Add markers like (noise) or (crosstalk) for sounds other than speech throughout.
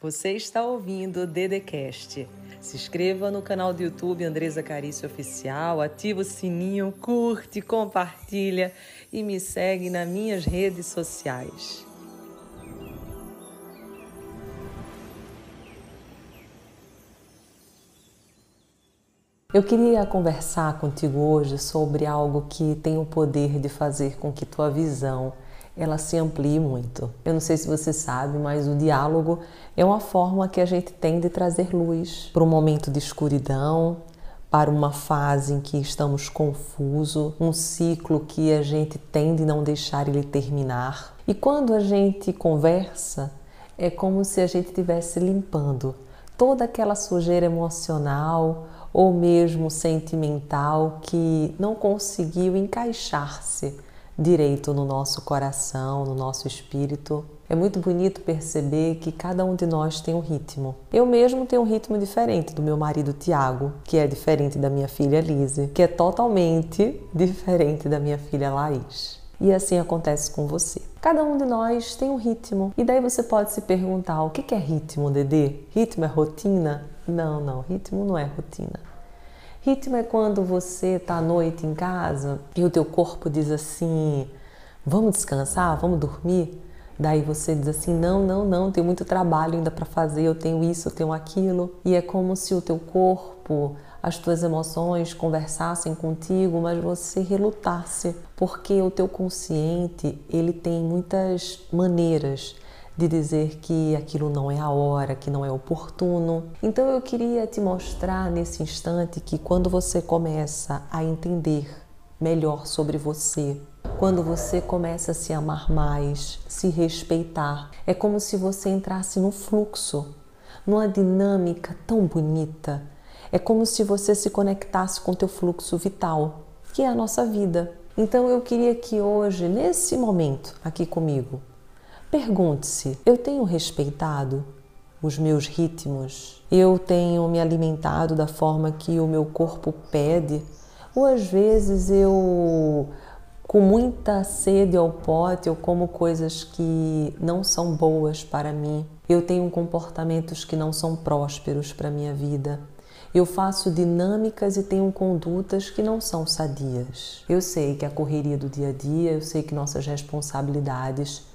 Você está ouvindo o Dedecast. Se inscreva no canal do YouTube Andresa Carício Oficial, ativa o sininho, curte, compartilha e me segue nas minhas redes sociais. Eu queria conversar contigo hoje sobre algo que tem o poder de fazer com que tua visão ela se amplie muito. Eu não sei se você sabe, mas o diálogo é uma forma que a gente tem de trazer luz para um momento de escuridão, para uma fase em que estamos confuso, um ciclo que a gente tem de não deixar ele terminar. E quando a gente conversa, é como se a gente estivesse limpando toda aquela sujeira emocional ou mesmo sentimental que não conseguiu encaixar-se direito no nosso coração, no nosso espírito. É muito bonito perceber que cada um de nós tem um ritmo. Eu mesmo tenho um ritmo diferente do meu marido Tiago, que é diferente da minha filha Lise, que é totalmente (laughs) diferente da minha filha Laís. E assim acontece com você. Cada um de nós tem um ritmo. E daí você pode se perguntar: o que é ritmo, Dedê? Ritmo é rotina? Não, não, ritmo não é rotina. Ritmo é quando você está à noite em casa e o teu corpo diz assim: vamos descansar, vamos dormir. Daí você diz assim: não, não, não, tenho muito trabalho ainda para fazer, eu tenho isso, eu tenho aquilo. E é como se o teu corpo, as tuas emoções conversassem contigo, mas você relutasse, porque o teu consciente ele tem muitas maneiras de dizer que aquilo não é a hora, que não é oportuno. Então eu queria te mostrar nesse instante que quando você começa a entender melhor sobre você, quando você começa a se amar mais, se respeitar, é como se você entrasse no fluxo, numa dinâmica tão bonita. É como se você se conectasse com teu fluxo vital, que é a nossa vida. Então eu queria que hoje, nesse momento aqui comigo, Pergunte-se: eu tenho respeitado os meus ritmos? Eu tenho me alimentado da forma que o meu corpo pede? Ou às vezes eu, com muita sede ao pote, eu como coisas que não são boas para mim? Eu tenho comportamentos que não são prósperos para a minha vida? Eu faço dinâmicas e tenho condutas que não são sadias. Eu sei que a correria do dia a dia, eu sei que nossas responsabilidades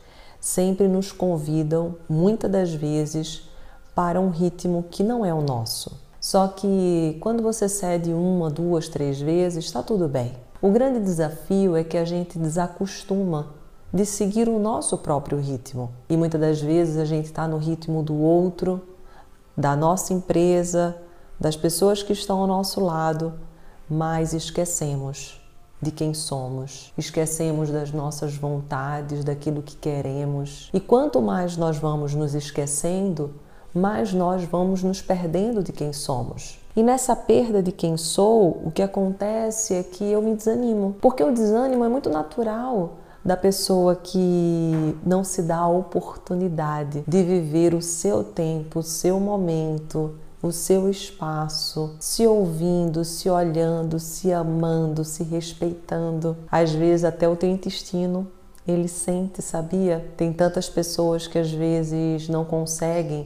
sempre nos convidam, muitas das vezes, para um ritmo que não é o nosso. Só que quando você cede uma, duas, três vezes, está tudo bem. O grande desafio é que a gente desacostuma de seguir o nosso próprio ritmo. E muitas das vezes a gente está no ritmo do outro, da nossa empresa, das pessoas que estão ao nosso lado, mas esquecemos de quem somos, esquecemos das nossas vontades, daquilo que queremos. E quanto mais nós vamos nos esquecendo, mais nós vamos nos perdendo de quem somos. E nessa perda de quem sou, o que acontece é que eu me desanimo, porque o desânimo é muito natural da pessoa que não se dá a oportunidade de viver o seu tempo, o seu momento, o seu espaço, se ouvindo, se olhando, se amando, se respeitando. Às vezes até o teu intestino ele sente, sabia? Tem tantas pessoas que às vezes não conseguem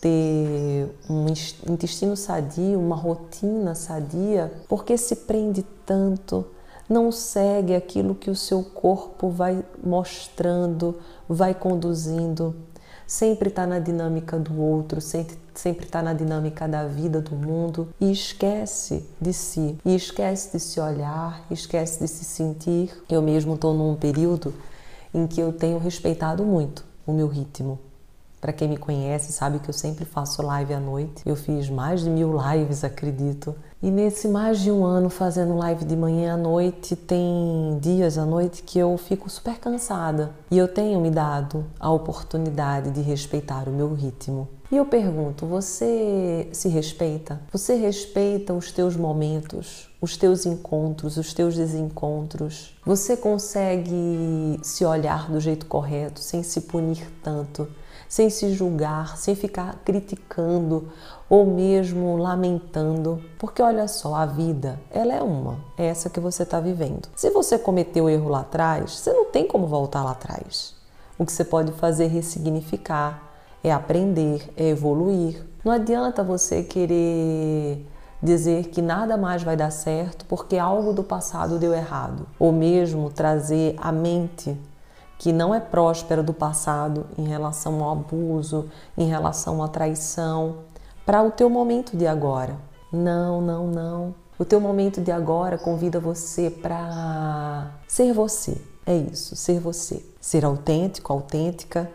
ter um intestino sadio, uma rotina sadia, porque se prende tanto, não segue aquilo que o seu corpo vai mostrando, vai conduzindo sempre está na dinâmica do outro, sempre está na dinâmica da vida, do mundo e esquece de si, e esquece de se olhar, esquece de se sentir. Eu mesmo estou num período em que eu tenho respeitado muito o meu ritmo. Para quem me conhece sabe que eu sempre faço live à noite. Eu fiz mais de mil (laughs) lives, acredito. E nesse mais de um ano fazendo live de manhã à noite, tem dias à noite que eu fico super cansada. E eu tenho me dado a oportunidade de respeitar o meu ritmo. E eu pergunto: você se respeita? Você respeita os teus momentos, os teus encontros, os teus desencontros? Você consegue se olhar do jeito correto, sem se punir tanto? Sem se julgar, sem ficar criticando ou mesmo lamentando, porque olha só, a vida, ela é uma, é essa que você está vivendo. Se você cometeu erro lá atrás, você não tem como voltar lá atrás. O que você pode fazer é ressignificar, é aprender, é evoluir. Não adianta você querer dizer que nada mais vai dar certo porque algo do passado deu errado, ou mesmo trazer a mente que não é próspera do passado em relação ao abuso, em relação à traição, para o teu momento de agora. Não, não, não. O teu momento de agora convida você para ser você. É isso, ser você. Ser autêntico, autêntica,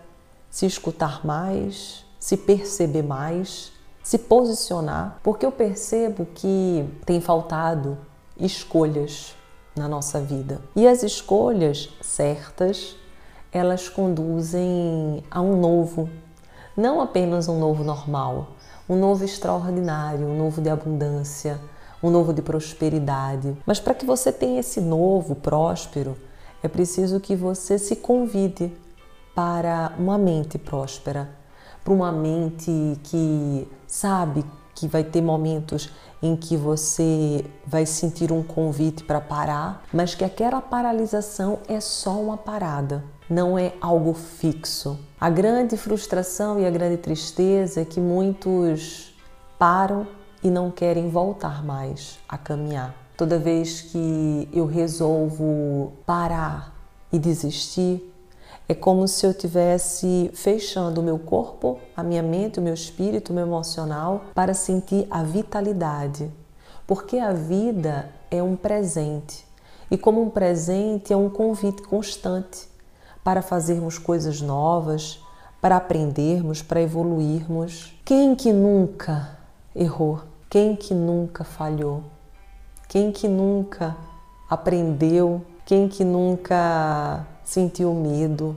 se escutar mais, se perceber mais, se posicionar, porque eu percebo que tem faltado escolhas na nossa vida. E as escolhas certas, elas conduzem a um novo, não apenas um novo normal, um novo extraordinário, um novo de abundância, um novo de prosperidade. Mas para que você tenha esse novo próspero, é preciso que você se convide para uma mente próspera, para uma mente que sabe que vai ter momentos em que você vai sentir um convite para parar, mas que aquela paralisação é só uma parada, não é algo fixo. A grande frustração e a grande tristeza é que muitos param e não querem voltar mais a caminhar. Toda vez que eu resolvo parar e desistir, é como se eu tivesse fechando o meu corpo, a minha mente, o meu espírito, o meu emocional para sentir a vitalidade. Porque a vida é um presente. E como um presente é um convite constante para fazermos coisas novas, para aprendermos, para evoluirmos. Quem que nunca errou? Quem que nunca falhou? Quem que nunca aprendeu? Quem que nunca sentiu medo?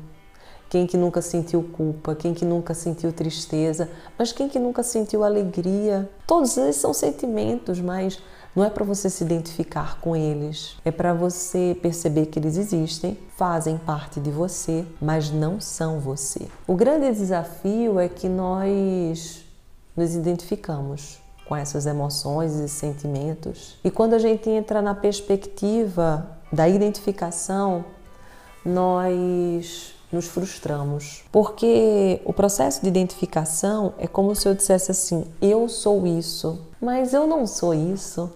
Quem que nunca sentiu culpa? Quem que nunca sentiu tristeza? Mas quem que nunca sentiu alegria? Todos eles são sentimentos, mas não é para você se identificar com eles, é para você perceber que eles existem, fazem parte de você, mas não são você. O grande desafio é que nós nos identificamos com essas emoções e sentimentos. E quando a gente entra na perspectiva da identificação, nós nos frustramos. Porque o processo de identificação é como se eu dissesse assim: eu sou isso, mas eu não sou isso.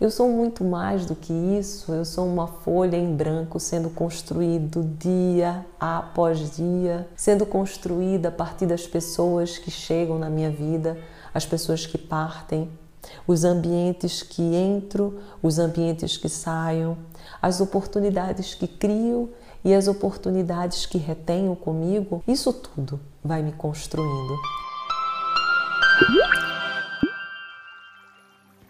Eu sou muito mais do que isso, eu sou uma folha em branco sendo construído dia após dia, sendo construída a partir das pessoas que chegam na minha vida, as pessoas que partem, os ambientes que entro, os ambientes que saio, as oportunidades que crio e as oportunidades que retenho comigo, isso tudo vai me construindo.